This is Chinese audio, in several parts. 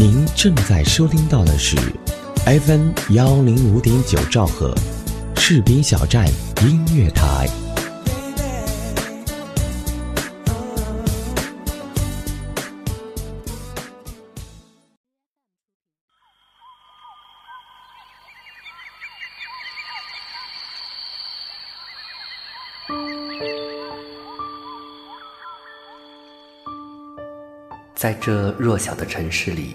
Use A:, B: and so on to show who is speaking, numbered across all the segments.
A: 您正在收听到的是 FM 幺零五点九兆赫，士兵小站音乐台。
B: 在这弱小的城市里，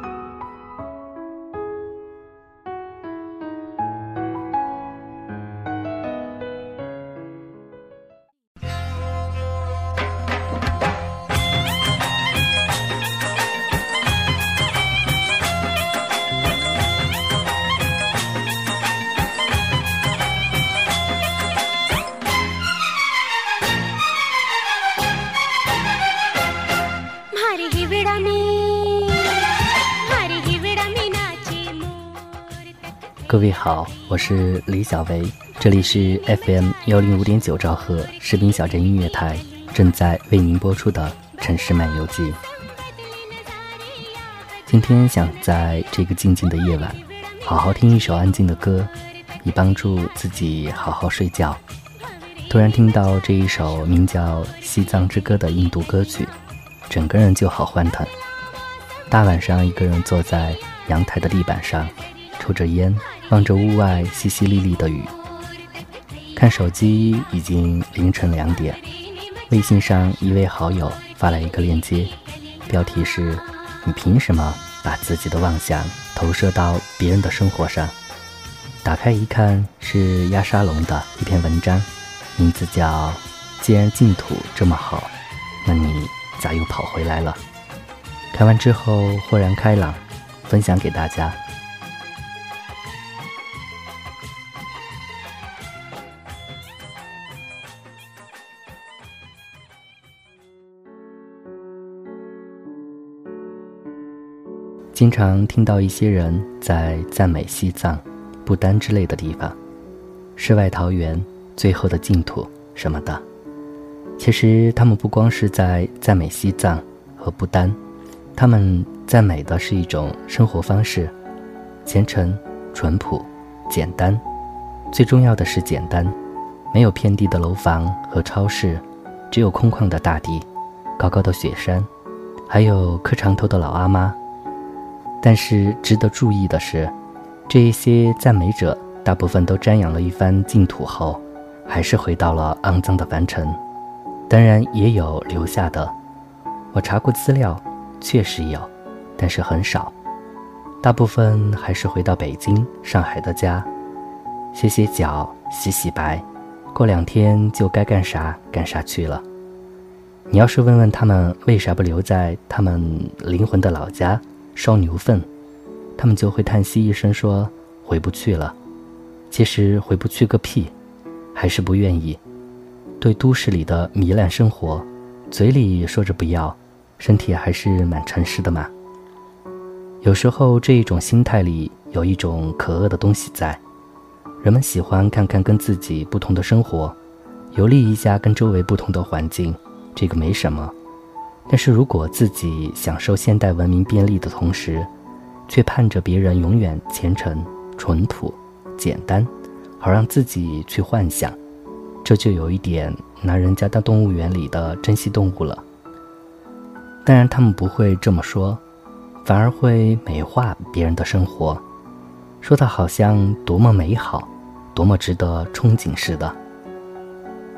B: 各位好，我是李小维，这里是 FM 幺零五点九兆赫士兵小镇音乐台，正在为您播出的《城市漫游记》。今天想在这个静静的夜晚，好好听一首安静的歌，以帮助自己好好睡觉。突然听到这一首名叫《西藏之歌》的印度歌曲，整个人就好欢腾。大晚上一个人坐在阳台的地板上，抽着烟。望着屋外淅淅沥沥的雨，看手机已经凌晨两点。微信上一位好友发来一个链接，标题是“你凭什么把自己的妄想投射到别人的生活上？”打开一看，是亚沙龙的一篇文章，名字叫《既然净土这么好，那你咋又跑回来了？》看完之后豁然开朗，分享给大家。经常听到一些人在赞美西藏、不丹之类的地方，世外桃源、最后的净土什么的。其实他们不光是在赞美西藏和不丹，他们赞美的是一种生活方式：虔诚、淳朴、简单。最重要的是简单，没有遍地的楼房和超市，只有空旷的大地、高高的雪山，还有磕长头的老阿妈。但是值得注意的是，这一些赞美者大部分都瞻仰了一番净土后，还是回到了肮脏的凡尘。当然也有留下的，我查过资料，确实有，但是很少。大部分还是回到北京、上海的家，歇歇脚、洗洗白，过两天就该干啥干啥去了。你要是问问他们为啥不留在他们灵魂的老家？烧牛粪，他们就会叹息一声说：“回不去了。”其实回不去个屁，还是不愿意。对都市里的糜烂生活，嘴里说着不要，身体还是蛮诚实的嘛。有时候这一种心态里有一种可恶的东西在，人们喜欢看看跟自己不同的生活，游历一下跟周围不同的环境，这个没什么。但是如果自己享受现代文明便利的同时，却盼着别人永远虔诚、淳朴、简单，好让自己去幻想，这就有一点拿人家当动物园里的珍稀动物了。当然，他们不会这么说，反而会美化别人的生活，说的好像多么美好，多么值得憧憬似的。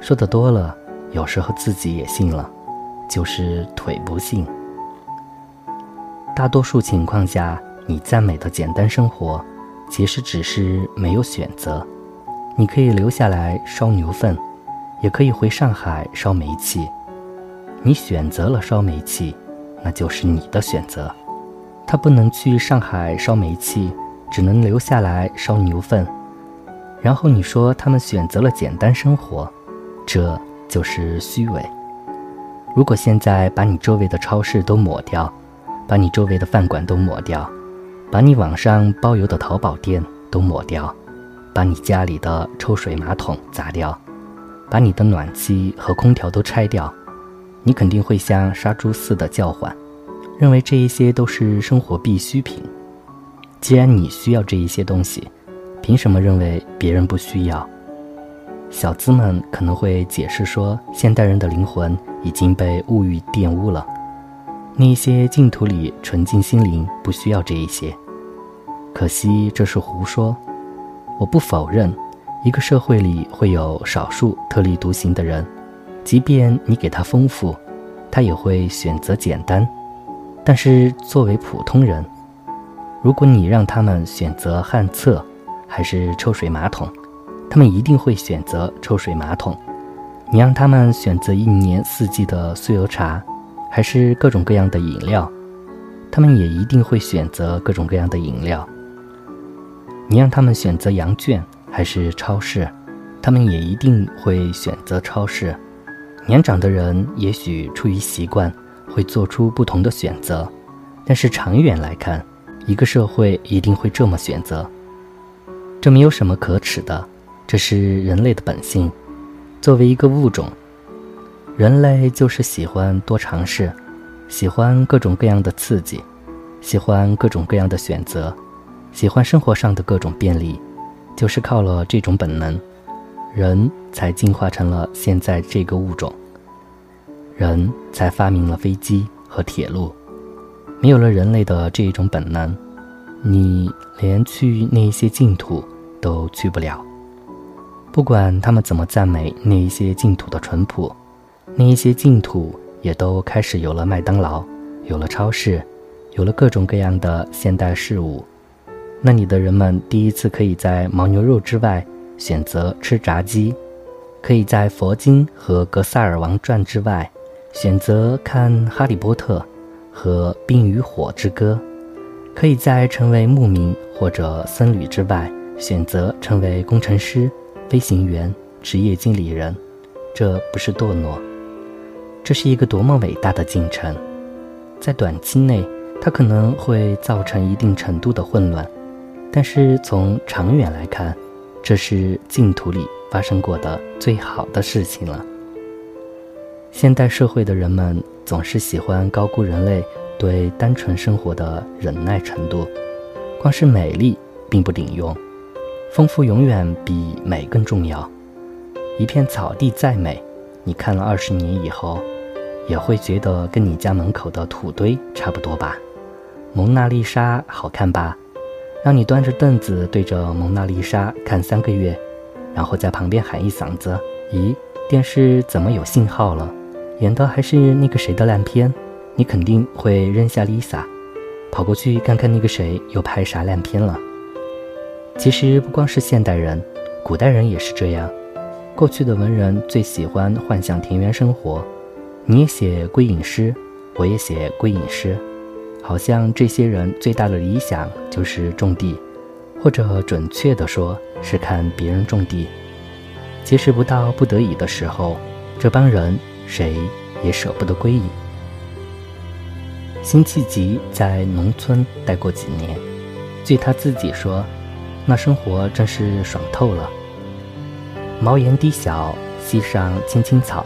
B: 说的多了，有时候自己也信了。就是腿不幸。大多数情况下，你赞美的简单生活，其实只是没有选择。你可以留下来烧牛粪，也可以回上海烧煤气。你选择了烧煤气，那就是你的选择。他不能去上海烧煤气，只能留下来烧牛粪。然后你说他们选择了简单生活，这就是虚伪。如果现在把你周围的超市都抹掉，把你周围的饭馆都抹掉，把你网上包邮的淘宝店都抹掉，把你家里的抽水马桶砸掉，把你的暖气和空调都拆掉，你肯定会像杀猪似的叫唤，认为这一些都是生活必需品。既然你需要这一些东西，凭什么认为别人不需要？小资们可能会解释说，现代人的灵魂已经被物欲玷污了，那些净土里纯净心灵不需要这一些。可惜这是胡说。我不否认，一个社会里会有少数特立独行的人，即便你给他丰富，他也会选择简单。但是作为普通人，如果你让他们选择旱厕，还是抽水马桶？他们一定会选择抽水马桶。你让他们选择一年四季的酥油茶，还是各种各样的饮料，他们也一定会选择各种各样的饮料。你让他们选择羊圈还是超市，他们也一定会选择超市。年长的人也许出于习惯会做出不同的选择，但是长远来看，一个社会一定会这么选择。这没有什么可耻的。这是人类的本性。作为一个物种，人类就是喜欢多尝试，喜欢各种各样的刺激，喜欢各种各样的选择，喜欢生活上的各种便利。就是靠了这种本能，人才进化成了现在这个物种。人才发明了飞机和铁路。没有了人类的这一种本能，你连去那些净土都去不了。不管他们怎么赞美那一些净土的淳朴，那一些净土也都开始有了麦当劳，有了超市，有了各种各样的现代事物。那里的人们第一次可以在牦牛肉之外选择吃炸鸡，可以在佛经和《格萨尔王传》之外选择看《哈利波特》和《冰与火之歌》，可以在成为牧民或者僧侣之外选择成为工程师。飞行员、职业经理人，这不是堕落，这是一个多么伟大的进程。在短期内，它可能会造成一定程度的混乱，但是从长远来看，这是净土里发生过的最好的事情了。现代社会的人们总是喜欢高估人类对单纯生活的忍耐程度，光是美丽并不顶用。丰富永远比美更重要。一片草地再美，你看了二十年以后，也会觉得跟你家门口的土堆差不多吧？蒙娜丽莎好看吧？让你端着凳子对着蒙娜丽莎看三个月，然后在旁边喊一嗓子：“咦，电视怎么有信号了？演的还是那个谁的烂片？”你肯定会扔下 Lisa，跑过去看看那个谁又拍啥烂片了。其实不光是现代人，古代人也是这样。过去的文人最喜欢幻想田园生活，你也写归隐诗，我也写归隐诗，好像这些人最大的理想就是种地，或者准确的说是看别人种地。其实不到不得已的时候，这帮人谁也舍不得归隐。辛弃疾在农村待过几年，据他自己说。那生活真是爽透了。茅檐低小，溪上青青草，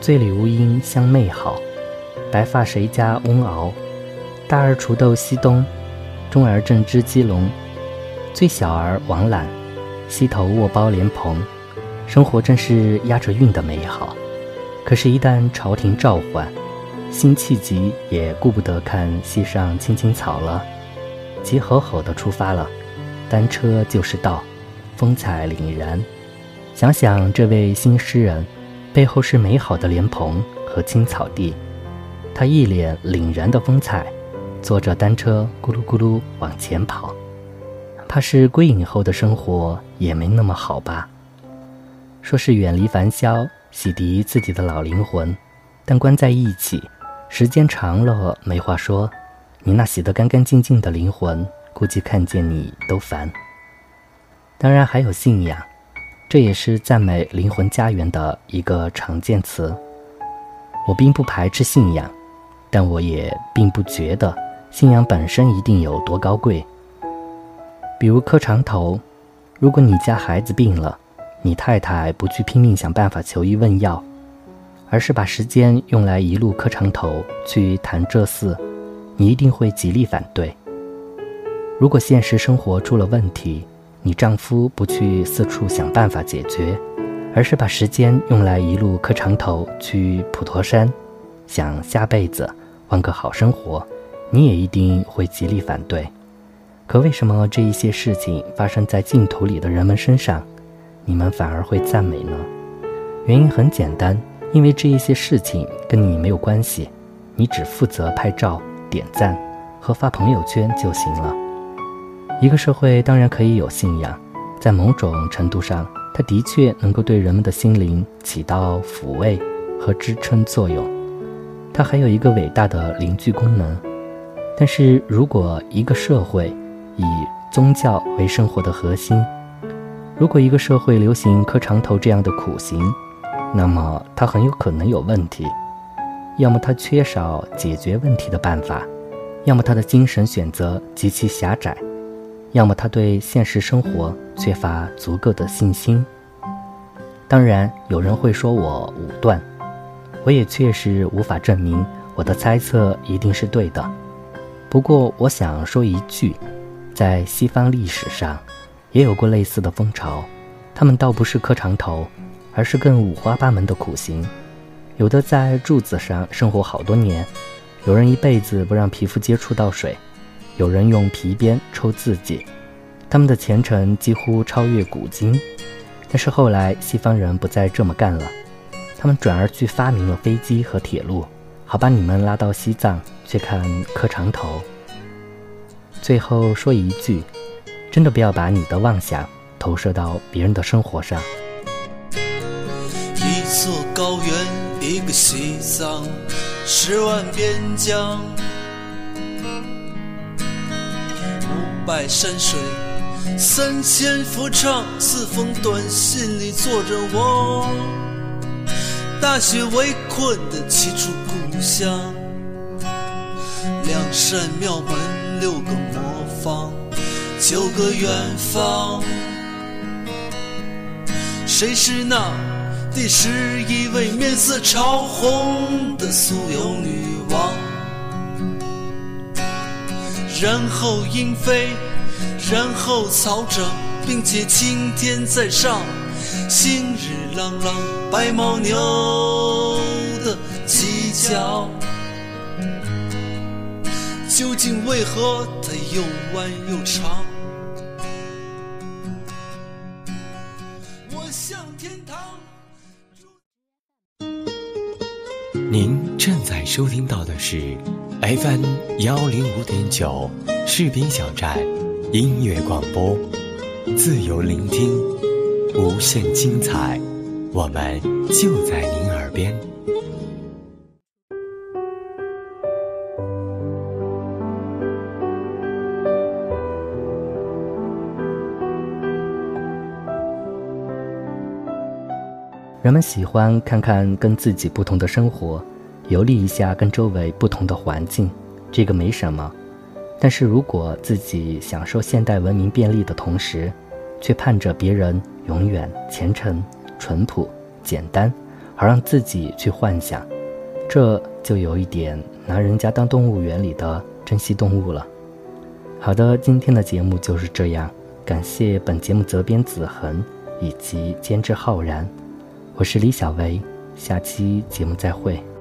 B: 醉里吴音相媚好。白发谁家翁媪？大儿锄豆溪东，中儿正织鸡笼，最小儿王懒，溪头卧包莲蓬。生活真是押着韵的美好。可是，一旦朝廷召唤，辛弃疾也顾不得看溪上青青草了，急吼吼地出发了。单车就是道，风采凛然。想想这位新诗人，背后是美好的莲蓬和青草地，他一脸凛然的风采，坐着单车咕噜咕噜往前跑。怕是归隐后的生活也没那么好吧？说是远离凡嚣，洗涤自己的老灵魂，但关在一起，时间长了没话说。你那洗得干干净净的灵魂，估计看见你都烦。当然还有信仰，这也是赞美灵魂家园的一个常见词。我并不排斥信仰，但我也并不觉得信仰本身一定有多高贵。比如磕长头，如果你家孩子病了，你太太不去拼命想办法求医问药，而是把时间用来一路磕长头去谈这事，你一定会极力反对。如果现实生活出了问题，你丈夫不去四处想办法解决，而是把时间用来一路磕长头去普陀山，想下辈子换个好生活，你也一定会极力反对。可为什么这一些事情发生在镜头里的人们身上，你们反而会赞美呢？原因很简单，因为这一些事情跟你没有关系，你只负责拍照、点赞和发朋友圈就行了。一个社会当然可以有信仰，在某种程度上，它的确能够对人们的心灵起到抚慰和支撑作用，它还有一个伟大的凝聚功能。但是如果一个社会，以宗教为生活的核心。如果一个社会流行磕长头这样的苦行，那么它很有可能有问题。要么它缺少解决问题的办法，要么他的精神选择极其狭窄，要么他对现实生活缺乏足够的信心。当然，有人会说我武断，我也确实无法证明我的猜测一定是对的。不过，我想说一句。在西方历史上，也有过类似的风潮，他们倒不是磕长头，而是更五花八门的苦行。有的在柱子上生活好多年，有人一辈子不让皮肤接触到水，有人用皮鞭抽自己。他们的前程几乎超越古今。但是后来西方人不再这么干了，他们转而去发明了飞机和铁路，好把你们拉到西藏去看磕长头。最后说一句，真的不要把你的妄想投射到别人的生活上。
C: 一座高原，一个西藏，十万边疆，五百山水，三千佛唱，四封短信里坐着我，大雪围困的七处故乡，两扇庙门。六个魔方，九个远方。谁是那第十一位面色潮红的酥油女王？然后鹰飞，然后草长，并且青天在上，新日朗朗，白牦牛的犄角。究竟为何它又弯又长？
A: 收听到的是 FM 幺零五点九士兵小站音乐广播，自由聆听，无限精彩，我们就在您耳边。
B: 人们喜欢看看跟自己不同的生活，游历一下跟周围不同的环境，这个没什么。但是如果自己享受现代文明便利的同时，却盼着别人永远虔诚、淳朴、简单，好让自己去幻想，这就有一点拿人家当动物园里的珍稀动物了。好的，今天的节目就是这样，感谢本节目责编子恒以及监制浩然。我是李小维，下期节目再会。